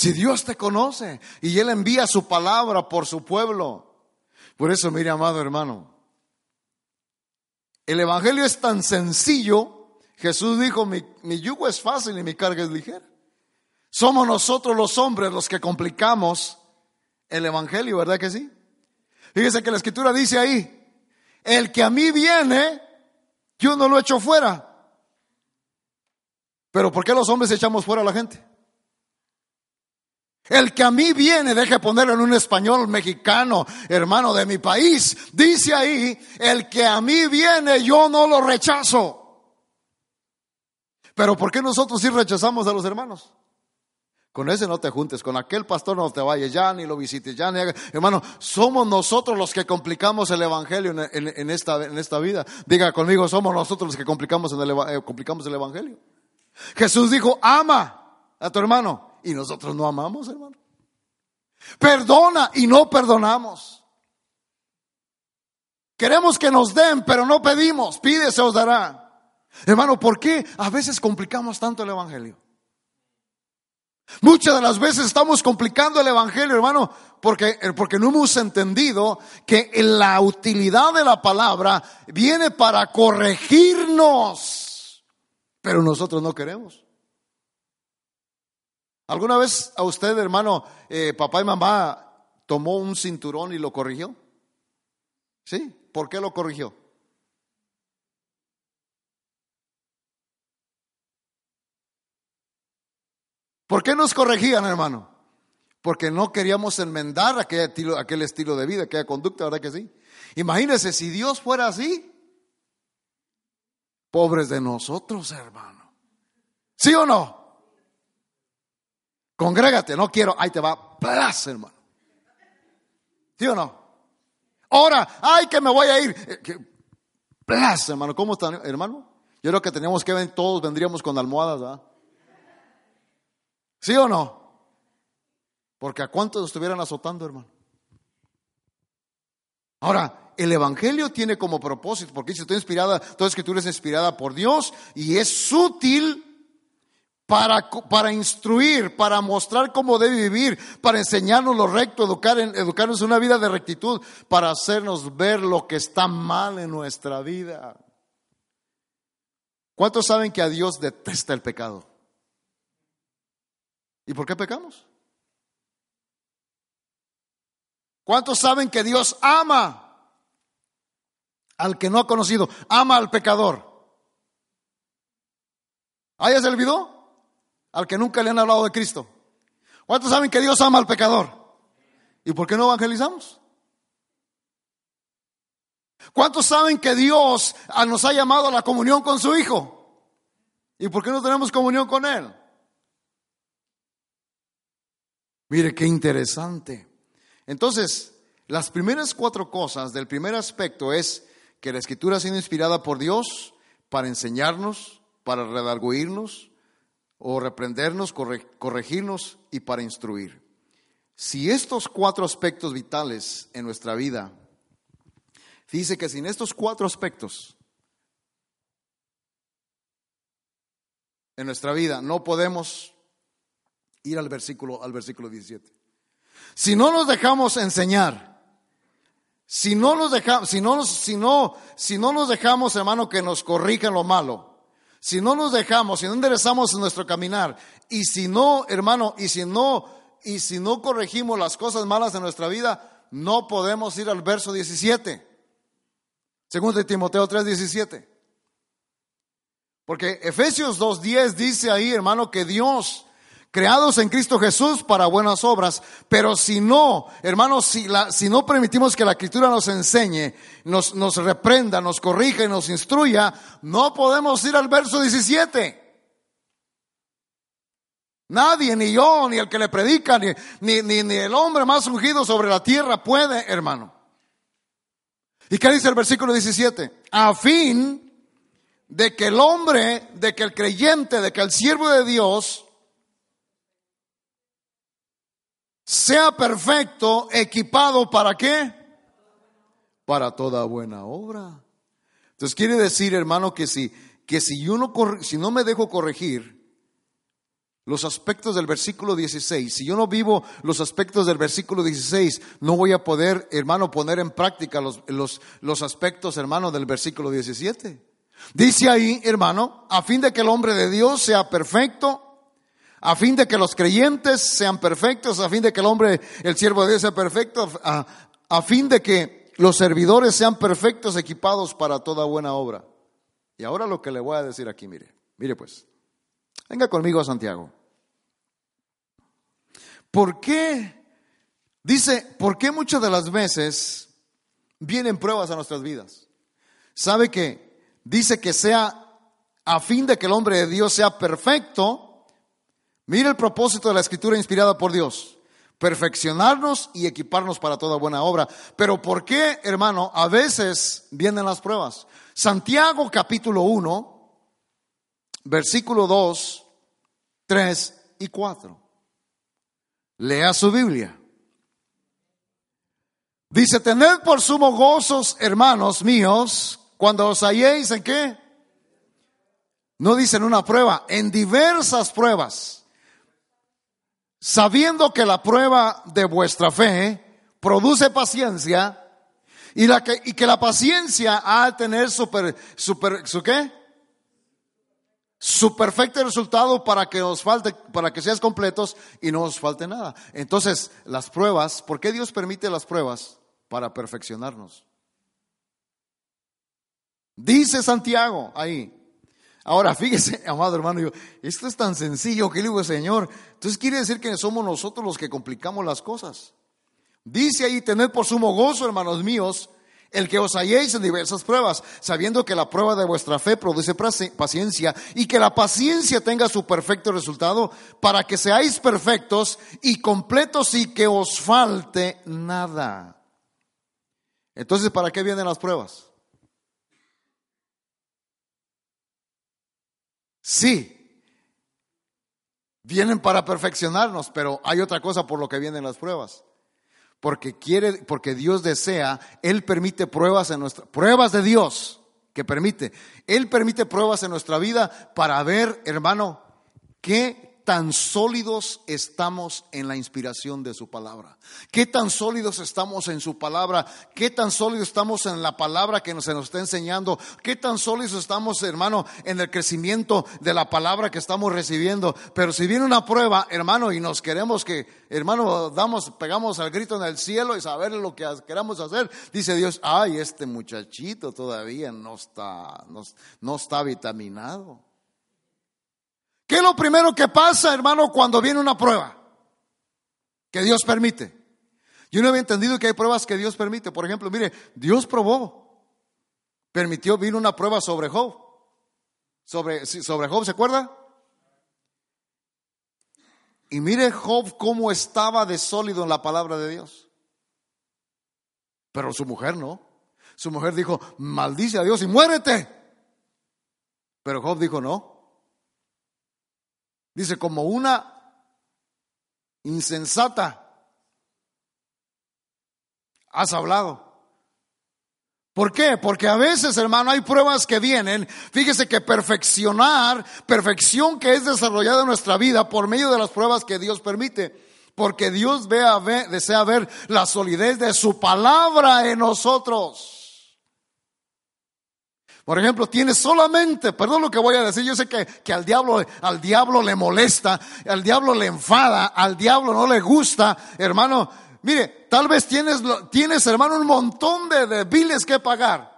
Si Dios te conoce y Él envía su palabra por su pueblo. Por eso, mire, amado hermano, el Evangelio es tan sencillo. Jesús dijo, mi, mi yugo es fácil y mi carga es ligera. Somos nosotros los hombres los que complicamos el Evangelio, ¿verdad que sí? Fíjese que la escritura dice ahí, el que a mí viene, yo no lo echo fuera. Pero ¿por qué los hombres echamos fuera a la gente? El que a mí viene, deje ponerlo en un español mexicano, hermano de mi país, dice ahí, el que a mí viene, yo no lo rechazo. Pero ¿por qué nosotros sí rechazamos a los hermanos? Con ese no te juntes, con aquel pastor no te vayas, ya ni lo visites, ya ni Hermano, somos nosotros los que complicamos el evangelio en, esta, en esta vida. Diga conmigo, somos nosotros los que complicamos, eh, complicamos el evangelio. Jesús dijo, ama a tu hermano y nosotros no amamos, hermano. Perdona y no perdonamos. Queremos que nos den, pero no pedimos. Pide, se os dará. Hermano, ¿por qué a veces complicamos tanto el Evangelio? Muchas de las veces estamos complicando el Evangelio, hermano, porque, porque no hemos entendido que la utilidad de la palabra viene para corregirnos, pero nosotros no queremos. ¿Alguna vez a usted, hermano, eh, papá y mamá tomó un cinturón y lo corrigió? ¿Sí? ¿Por qué lo corrigió? ¿Por qué nos corregían, hermano? Porque no queríamos enmendar aquel estilo, aquel estilo de vida, aquella conducta, ¿verdad que sí? Imagínese si Dios fuera así. Pobres de nosotros, hermano. ¿Sí o no? Congrégate, no quiero, ahí te va, plaza, hermano. ¿Sí o no? Ahora, ay, que me voy a ir. Eh, plaza, hermano. ¿Cómo están, hermano? Yo creo que teníamos que ver, todos vendríamos con almohadas, ¿verdad? ¿Sí o no? Porque a cuántos estuvieran azotando, hermano. Ahora, el Evangelio tiene como propósito, porque dice, estoy inspirada, toda escritura es inspirada por Dios y es útil para, para instruir, para mostrar cómo debe vivir, para enseñarnos lo recto, educar educarnos una vida de rectitud, para hacernos ver lo que está mal en nuestra vida. ¿Cuántos saben que a Dios detesta el pecado? ¿Y por qué pecamos? ¿Cuántos saben que Dios ama al que no ha conocido? Ama al pecador. ¿Ah, ya se olvidó? Al que nunca le han hablado de Cristo. ¿Cuántos saben que Dios ama al pecador? ¿Y por qué no evangelizamos? ¿Cuántos saben que Dios nos ha llamado a la comunión con su Hijo? ¿Y por qué no tenemos comunión con Él? Mire qué interesante. Entonces, las primeras cuatro cosas del primer aspecto es que la escritura ha sido inspirada por Dios para enseñarnos, para redarguirnos, o reprendernos, corregirnos y para instruir. Si estos cuatro aspectos vitales en nuestra vida, dice que sin estos cuatro aspectos en nuestra vida no podemos ir al versículo al versículo 17. Si no nos dejamos enseñar, si no nos dejamos, si no, si no, si no nos dejamos, hermano, que nos corrijan lo malo, si no nos dejamos, si no enderezamos nuestro caminar, y si no, hermano, y si no y si no corregimos las cosas malas de nuestra vida, no podemos ir al verso 17. Segundo de Timoteo 3, 17. Porque Efesios 2.10 dice ahí, hermano, que Dios, creados en Cristo Jesús para buenas obras, pero si no, hermanos, si, la, si no permitimos que la Escritura nos enseñe, nos, nos reprenda, nos corrija y nos instruya, no podemos ir al verso 17. Nadie, ni yo, ni el que le predica, ni, ni, ni, ni el hombre más ungido sobre la tierra puede, hermano. ¿Y qué dice el versículo 17? A fin de que el hombre, de que el creyente, de que el siervo de Dios sea perfecto, equipado para qué? Para toda buena obra. Entonces quiere decir, hermano, que si, que si yo no, si no me dejo corregir, los aspectos del versículo 16. Si yo no vivo los aspectos del versículo 16, no voy a poder, hermano, poner en práctica los, los, los aspectos, hermano, del versículo 17. Dice ahí, hermano, a fin de que el hombre de Dios sea perfecto, a fin de que los creyentes sean perfectos, a fin de que el hombre, el siervo de Dios sea perfecto, a, a fin de que los servidores sean perfectos, equipados para toda buena obra. Y ahora lo que le voy a decir aquí, mire, mire pues, venga conmigo a Santiago. ¿Por qué? Dice, ¿por qué muchas de las veces vienen pruebas a nuestras vidas? ¿Sabe que dice que sea a fin de que el hombre de Dios sea perfecto? Mire el propósito de la escritura inspirada por Dios. Perfeccionarnos y equiparnos para toda buena obra. Pero ¿por qué, hermano? A veces vienen las pruebas. Santiago capítulo 1, versículo 2, 3 y 4. Lea su Biblia. Dice, tened por sumo gozos, hermanos míos, cuando os halléis en qué? No dice en una prueba, en diversas pruebas, sabiendo que la prueba de vuestra fe produce paciencia y, la que, y que la paciencia ha de tener super, super, ¿su qué? su perfecto resultado para que os falte, para que seas completos y no os falte nada. Entonces, las pruebas, ¿por qué Dios permite las pruebas? Para perfeccionarnos. Dice Santiago ahí. Ahora, fíjese, (laughs) amado hermano, yo, esto es tan sencillo que le digo, Señor. Entonces quiere decir que somos nosotros los que complicamos las cosas. Dice ahí, tened por sumo gozo, hermanos míos, el que os halléis en diversas pruebas, sabiendo que la prueba de vuestra fe produce paciencia y que la paciencia tenga su perfecto resultado para que seáis perfectos y completos y que os falte nada. Entonces, ¿para qué vienen las pruebas? Sí, vienen para perfeccionarnos, pero hay otra cosa por lo que vienen las pruebas porque quiere, porque Dios desea, Él permite pruebas en nuestra, pruebas de Dios que permite. Él permite pruebas en nuestra vida para ver, hermano, qué tan sólidos estamos en la inspiración de su palabra? ¿Qué tan sólidos estamos en su palabra? ¿Qué tan sólidos estamos en la palabra que se nos está enseñando? ¿Qué tan sólidos estamos, hermano, en el crecimiento de la palabra que estamos recibiendo? Pero si viene una prueba, hermano, y nos queremos que, hermano, damos, pegamos al grito en el cielo y saber lo que queramos hacer, dice Dios, ay, este muchachito todavía no está, no, no está vitaminado. ¿Qué es lo primero que pasa, hermano, cuando viene una prueba? Que Dios permite. Yo no había entendido que hay pruebas que Dios permite. Por ejemplo, mire, Dios probó, permitió, vino una prueba sobre Job. Sobre, sobre Job, ¿se acuerda? Y mire Job cómo estaba de sólido en la palabra de Dios. Pero su mujer no. Su mujer dijo, maldice a Dios y muérete. Pero Job dijo, no, Dice, como una insensata has hablado. ¿Por qué? Porque a veces, hermano, hay pruebas que vienen. Fíjese que perfeccionar, perfección que es desarrollada en nuestra vida por medio de las pruebas que Dios permite. Porque Dios ve, desea ver la solidez de su palabra en nosotros. Por ejemplo, tiene solamente, perdón lo que voy a decir, yo sé que, que, al, diablo, al diablo le molesta, al diablo le enfada, al diablo no le gusta, hermano. Mire, tal vez tienes, tienes hermano, un montón de, de biles que pagar.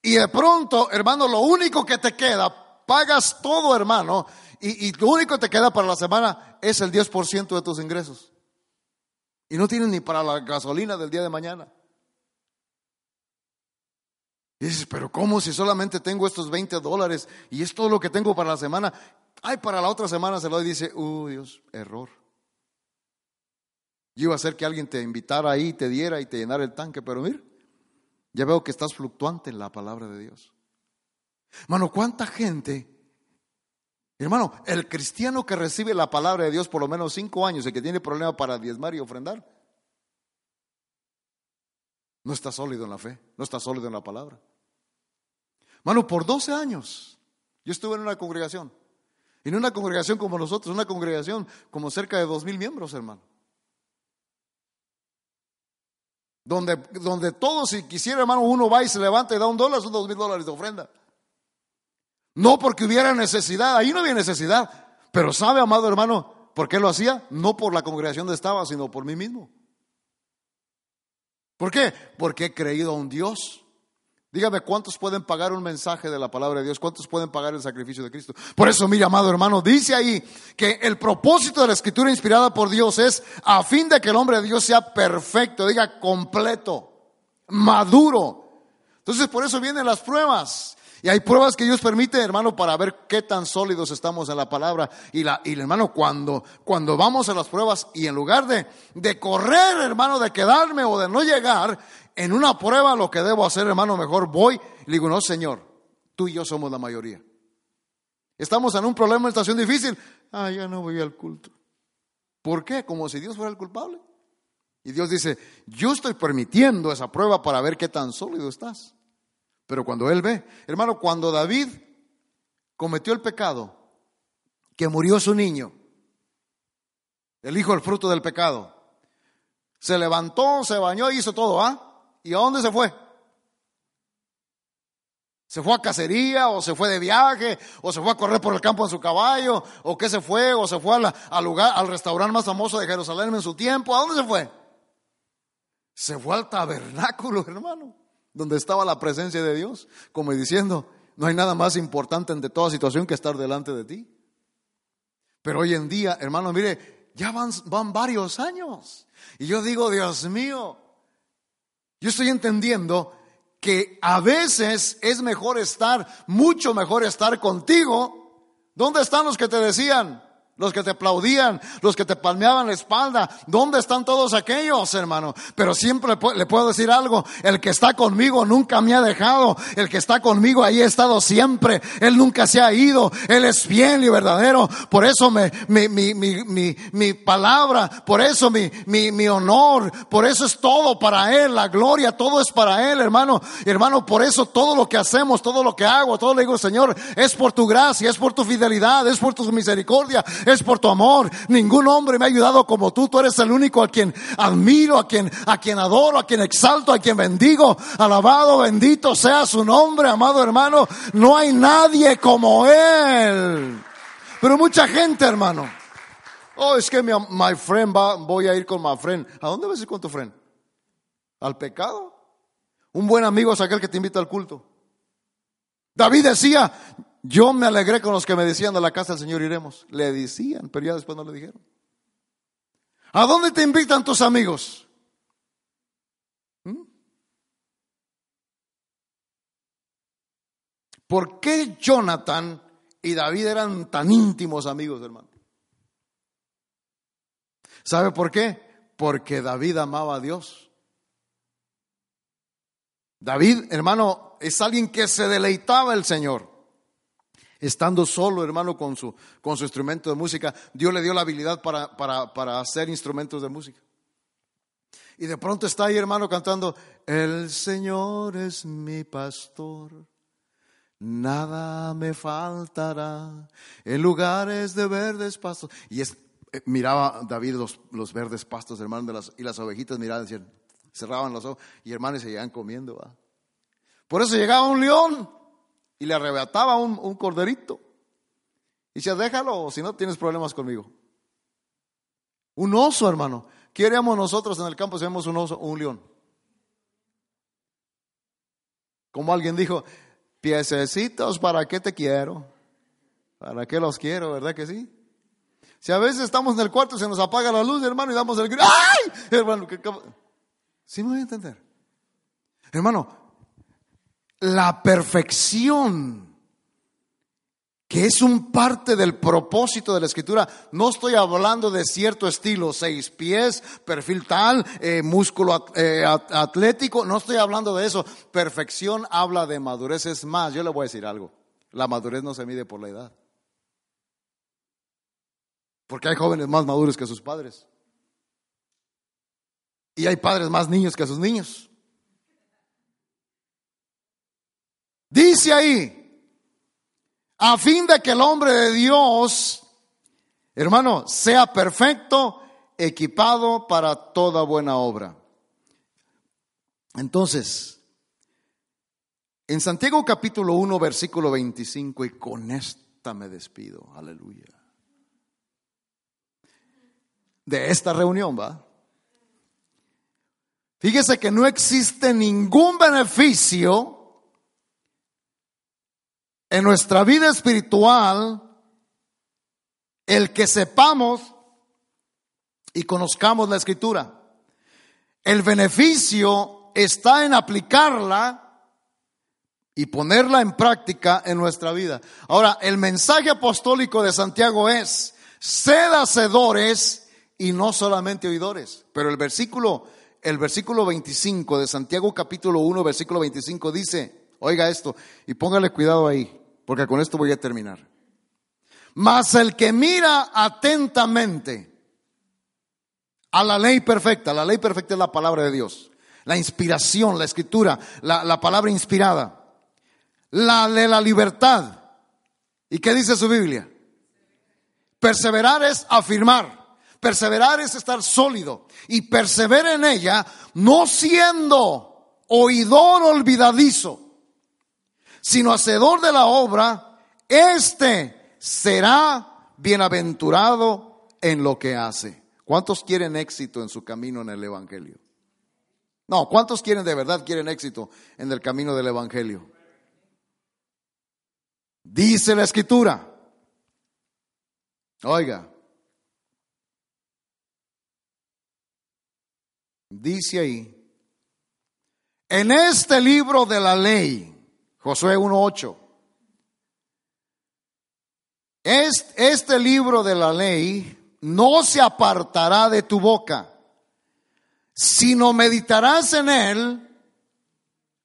Y de pronto, hermano, lo único que te queda, pagas todo, hermano, y, y lo único que te queda para la semana es el 10% de tus ingresos. Y no tienes ni para la gasolina del día de mañana. Y dices, pero ¿cómo si solamente tengo estos 20 dólares y es todo lo que tengo para la semana? Ay, para la otra semana se lo dice, uh, Dios, error. Yo iba a hacer que alguien te invitara ahí, te diera y te llenara el tanque, pero mira, ya veo que estás fluctuante en la palabra de Dios. Hermano, ¿cuánta gente? Hermano, el cristiano que recibe la palabra de Dios por lo menos cinco años y que tiene problema para diezmar y ofrendar, no está sólido en la fe, no está sólido en la palabra. Mano, por 12 años yo estuve en una congregación. En una congregación como nosotros, una congregación como cerca de dos mil miembros, hermano. Donde, donde todos, si quisiera, hermano, uno va y se levanta y da un dólar, son dos mil dólares de ofrenda. No porque hubiera necesidad, ahí no había necesidad. Pero sabe, amado hermano, ¿por qué lo hacía? No por la congregación donde estaba, sino por mí mismo. ¿Por qué? Porque he creído a un Dios. Dígame cuántos pueden pagar un mensaje de la palabra de Dios, cuántos pueden pagar el sacrificio de Cristo. Por eso, mi amado hermano, dice ahí que el propósito de la escritura inspirada por Dios es a fin de que el hombre de Dios sea perfecto, diga completo, maduro. Entonces, por eso vienen las pruebas. Y hay pruebas que Dios permite, hermano, para ver qué tan sólidos estamos en la palabra. Y, la, y hermano, cuando, cuando vamos a las pruebas y en lugar de, de correr, hermano, de quedarme o de no llegar, en una prueba lo que debo hacer, hermano, mejor voy. Le digo, no, Señor, tú y yo somos la mayoría. Estamos en un problema, en estación difícil. Ah, ya no voy al culto. ¿Por qué? Como si Dios fuera el culpable. Y Dios dice, yo estoy permitiendo esa prueba para ver qué tan sólido estás. Pero cuando él ve, hermano, cuando David cometió el pecado, que murió su niño, el hijo del fruto del pecado, se levantó, se bañó, hizo todo, ¿ah? ¿Y a dónde se fue? ¿Se fue a cacería o se fue de viaje o se fue a correr por el campo en su caballo o qué se fue o se fue al lugar, al restaurante más famoso de Jerusalén en su tiempo? ¿A dónde se fue? Se fue al tabernáculo, hermano donde estaba la presencia de Dios, como diciendo, no hay nada más importante ante toda situación que estar delante de ti. Pero hoy en día, hermano, mire, ya van, van varios años. Y yo digo, Dios mío, yo estoy entendiendo que a veces es mejor estar, mucho mejor estar contigo. ¿Dónde están los que te decían? Los que te aplaudían, los que te palmeaban la espalda. ¿Dónde están todos aquellos, hermano? Pero siempre le puedo decir algo, el que está conmigo nunca me ha dejado, el que está conmigo ahí ha estado siempre, él nunca se ha ido, él es fiel y verdadero. Por eso me, mi, mi, mi, mi, palabra, por eso mi, mi, mi honor, por eso es todo para él, la gloria, todo es para él, hermano. Hermano, por eso todo lo que hacemos, todo lo que hago, todo le digo, Señor, es por tu gracia, es por tu fidelidad, es por tu misericordia, es por tu amor. Ningún hombre me ha ayudado como tú. Tú eres el único a quien admiro, a quien, a quien adoro, a quien exalto, a quien bendigo. Alabado, bendito sea su nombre, amado hermano. No hay nadie como él. Pero mucha gente, hermano. Oh, es que mi my friend va, voy a ir con my friend. ¿A dónde vas a ir con tu friend? ¿Al pecado? Un buen amigo es aquel que te invita al culto. David decía, yo me alegré con los que me decían de la casa del Señor iremos. Le decían, pero ya después no le dijeron. ¿A dónde te invitan tus amigos? ¿Mm? ¿Por qué Jonathan y David eran tan íntimos amigos, hermano? ¿Sabe por qué? Porque David amaba a Dios. David, hermano, es alguien que se deleitaba el Señor estando solo, hermano, con su, con su instrumento de música, Dios le dio la habilidad para, para, para hacer instrumentos de música. Y de pronto está ahí, hermano, cantando, el Señor es mi pastor, nada me faltará, en lugares de verdes pastos. Y es, eh, miraba David los, los verdes pastos, hermano, de las, y las ovejitas miraban, decían, cerraban los ojos, y hermanos se iban comiendo. Por eso llegaba un león y le arrebataba un, un corderito. Y decía, déjalo, si no tienes problemas conmigo. Un oso, hermano. ¿Qué haríamos nosotros en el campo si vemos un oso o un león? Como alguien dijo, piececitos, ¿para qué te quiero? ¿Para qué los quiero? ¿Verdad que sí? Si a veces estamos en el cuarto y se nos apaga la luz, hermano, y damos el grito, ¡ay! Hermano, ¿qué, ¿sí me voy a entender? Hermano, la perfección que es un parte del propósito de la escritura. No estoy hablando de cierto estilo, seis pies, perfil tal, eh, músculo eh, atlético, no estoy hablando de eso. Perfección habla de madurez. Es más, yo le voy a decir algo, la madurez no se mide por la edad. Porque hay jóvenes más maduros que sus padres. Y hay padres más niños que sus niños. Dice ahí, a fin de que el hombre de Dios, hermano, sea perfecto, equipado para toda buena obra. Entonces, en Santiago capítulo 1, versículo 25, y con esta me despido, aleluya. De esta reunión, ¿va? Fíjese que no existe ningún beneficio en nuestra vida espiritual el que sepamos y conozcamos la escritura. El beneficio está en aplicarla y ponerla en práctica en nuestra vida. Ahora, el mensaje apostólico de Santiago es, sed hacedores y no solamente oidores. Pero el versículo, el versículo 25 de Santiago capítulo 1, versículo 25 dice, oiga esto, y póngale cuidado ahí porque con esto voy a terminar. Mas el que mira atentamente a la ley perfecta, la ley perfecta es la palabra de Dios, la inspiración, la escritura, la, la palabra inspirada, la de la libertad. ¿Y qué dice su Biblia? Perseverar es afirmar, perseverar es estar sólido y perseverar en ella no siendo oidor olvidadizo sino hacedor de la obra, éste será bienaventurado en lo que hace. ¿Cuántos quieren éxito en su camino en el Evangelio? No, ¿cuántos quieren de verdad, quieren éxito en el camino del Evangelio? Dice la escritura. Oiga. Dice ahí. En este libro de la ley Josué 1.8. Este libro de la ley no se apartará de tu boca, sino meditarás en él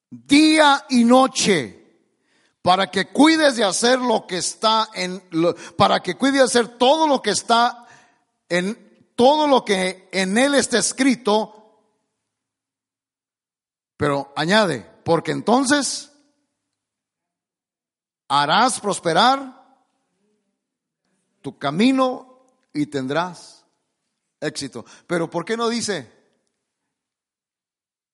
día y noche para que cuides de hacer lo que está en para que cuides de hacer todo lo que está en todo lo que en él está escrito pero añade porque entonces harás prosperar tu camino y tendrás éxito. Pero ¿por qué no dice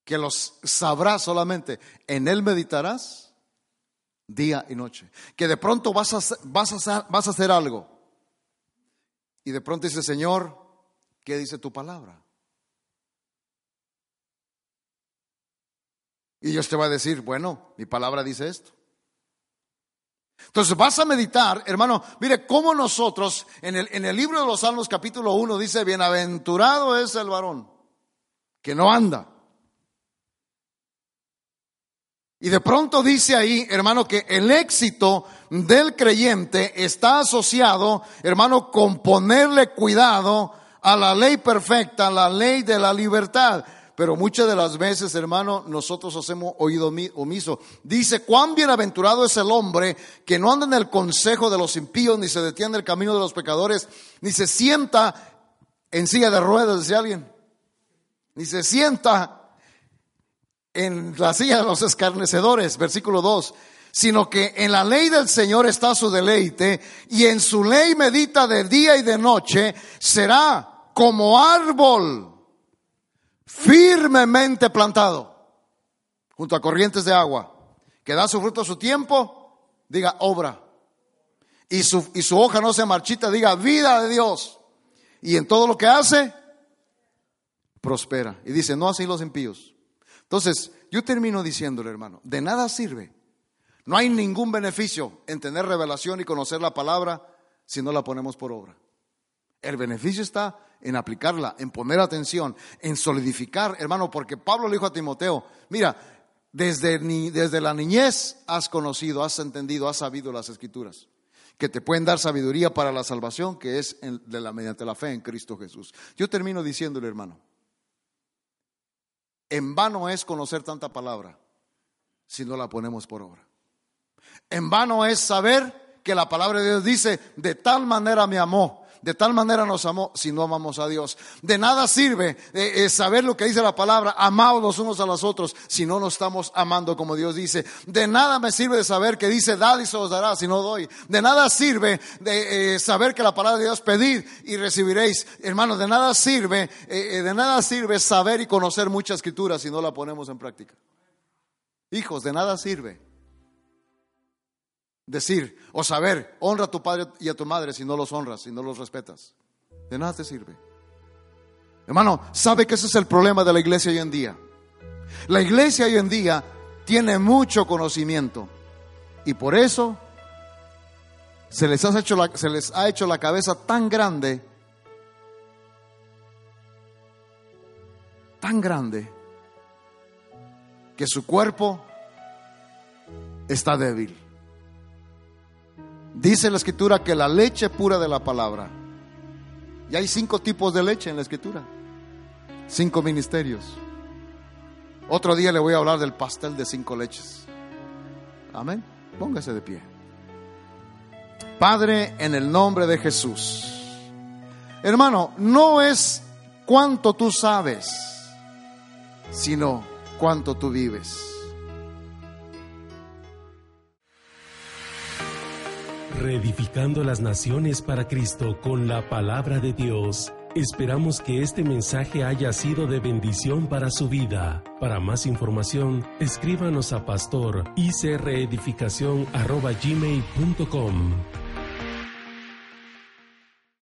que los sabrás solamente? En él meditarás día y noche. Que de pronto vas a, vas a, vas a hacer algo. Y de pronto dice, Señor, ¿qué dice tu palabra? Y Dios te va a decir, bueno, mi palabra dice esto. Entonces vas a meditar, hermano, mire cómo nosotros, en el, en el libro de los Salmos capítulo 1 dice, bienaventurado es el varón que no anda. Y de pronto dice ahí, hermano, que el éxito del creyente está asociado, hermano, con ponerle cuidado a la ley perfecta, la ley de la libertad. Pero muchas de las veces, hermano, nosotros hacemos oído omiso. Dice, cuán bienaventurado es el hombre que no anda en el consejo de los impíos, ni se detiene en el camino de los pecadores, ni se sienta en silla de ruedas, dice alguien, ni se sienta en la silla de los escarnecedores, versículo 2 sino que en la ley del Señor está su deleite y en su ley medita de día y de noche, será como árbol firmemente plantado junto a corrientes de agua, que da su fruto a su tiempo, diga obra. Y su, y su hoja no se marchita, diga vida de Dios. Y en todo lo que hace, prospera. Y dice, no así los impíos. Entonces, yo termino diciéndole, hermano, de nada sirve. No hay ningún beneficio en tener revelación y conocer la palabra si no la ponemos por obra. El beneficio está en aplicarla, en poner atención, en solidificar, hermano, porque Pablo le dijo a Timoteo, mira, desde, desde la niñez has conocido, has entendido, has sabido las escrituras, que te pueden dar sabiduría para la salvación, que es de la, mediante la fe en Cristo Jesús. Yo termino diciéndole, hermano, en vano es conocer tanta palabra si no la ponemos por obra. En vano es saber que la palabra de Dios dice, de tal manera me amó, de tal manera nos amó, si no amamos a Dios. De nada sirve eh, eh, saber lo que dice la palabra, amados los unos a los otros, si no nos estamos amando como Dios dice. De nada me sirve de saber que dice, dad y se os dará, si no doy. De nada sirve de eh, saber que la palabra de Dios, pedid y recibiréis. Hermanos, de nada sirve, de nada sirve saber y conocer mucha escritura si no la ponemos en práctica. Hijos, de nada sirve decir o saber, honra a tu padre y a tu madre si no los honras, si no los respetas. De nada te sirve. Hermano, ¿sabe que ese es el problema de la iglesia hoy en día? La iglesia hoy en día tiene mucho conocimiento y por eso se les, hecho se les ha hecho la cabeza tan grande, tan grande, que su cuerpo está débil. Dice la escritura que la leche pura de la palabra. Y hay cinco tipos de leche en la escritura. Cinco ministerios. Otro día le voy a hablar del pastel de cinco leches. Amén. Póngase de pie. Padre, en el nombre de Jesús. Hermano, no es cuánto tú sabes, sino cuánto tú vives. Reedificando las naciones para Cristo con la palabra de Dios. Esperamos que este mensaje haya sido de bendición para su vida. Para más información, escríbanos a pastor